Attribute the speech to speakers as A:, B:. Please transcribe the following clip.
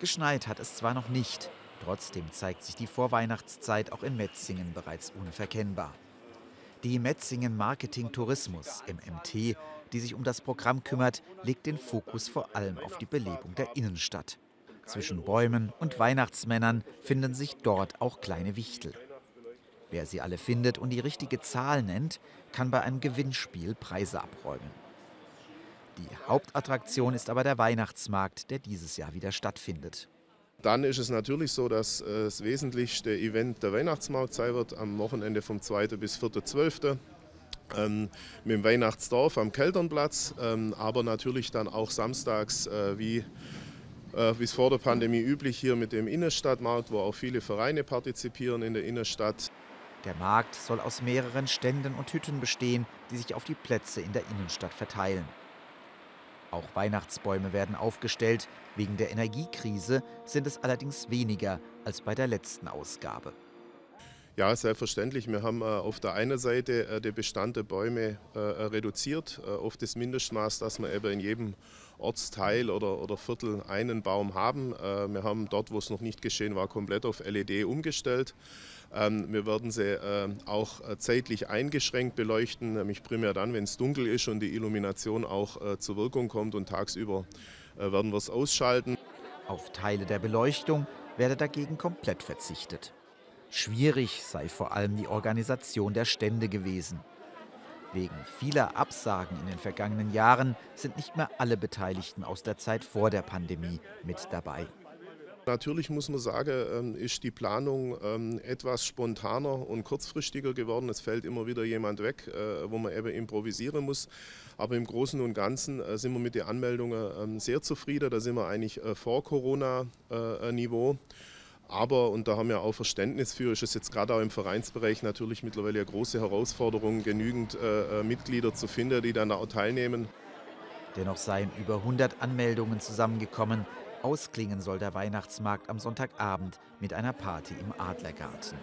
A: Geschneit hat es zwar noch nicht, trotzdem zeigt sich die Vorweihnachtszeit auch in Metzingen bereits unverkennbar. Die Metzingen Marketing Tourismus, MMT, die sich um das Programm kümmert, legt den Fokus vor allem auf die Belebung der Innenstadt. Zwischen Bäumen und Weihnachtsmännern finden sich dort auch kleine Wichtel. Wer sie alle findet und die richtige Zahl nennt, kann bei einem Gewinnspiel Preise abräumen. Die Hauptattraktion ist aber der Weihnachtsmarkt, der dieses Jahr wieder stattfindet.
B: Dann ist es natürlich so, dass äh, das wesentlichste Event der Weihnachtsmarkt sein wird am Wochenende vom 2. bis 4.12. Ähm, mit dem Weihnachtsdorf am Kelternplatz, ähm, aber natürlich dann auch samstags äh, wie äh, wie es vor der Pandemie üblich hier mit dem Innenstadtmarkt, wo auch viele Vereine partizipieren in der Innenstadt.
A: Der Markt soll aus mehreren Ständen und Hütten bestehen, die sich auf die Plätze in der Innenstadt verteilen. Auch Weihnachtsbäume werden aufgestellt. Wegen der Energiekrise sind es allerdings weniger als bei der letzten Ausgabe.
B: Ja, selbstverständlich. Wir haben äh, auf der einen Seite äh, den Bestand der Bäume äh, reduziert auf das Mindestmaß, dass wir eben in jedem Ortsteil oder, oder Viertel einen Baum haben. Wir haben dort, wo es noch nicht geschehen war, komplett auf LED umgestellt. Ähm, wir werden sie auch zeitlich eingeschränkt beleuchten, nämlich primär dann, wenn es dunkel ist und die Illumination auch zur Wirkung kommt und tagsüber werden wir es ausschalten.
A: Auf Teile der Beleuchtung werde dagegen komplett verzichtet. Schwierig sei vor allem die Organisation der Stände gewesen. Wegen vieler Absagen in den vergangenen Jahren sind nicht mehr alle Beteiligten aus der Zeit vor der Pandemie mit dabei.
B: Natürlich muss man sagen, ähm, ist die Planung ähm, etwas spontaner und kurzfristiger geworden. Es fällt immer wieder jemand weg, äh, wo man eben improvisieren muss. Aber im Großen und Ganzen äh, sind wir mit den Anmeldungen ähm, sehr zufrieden. Da sind wir eigentlich äh, vor Corona-Niveau. Aber, und da haben wir auch Verständnis für, ist es jetzt gerade auch im Vereinsbereich natürlich mittlerweile eine große Herausforderung, genügend äh, äh Mitglieder zu finden, die dann auch teilnehmen.
A: Dennoch seien über 100 Anmeldungen zusammengekommen. Ausklingen soll der Weihnachtsmarkt am Sonntagabend mit einer Party im Adlergarten.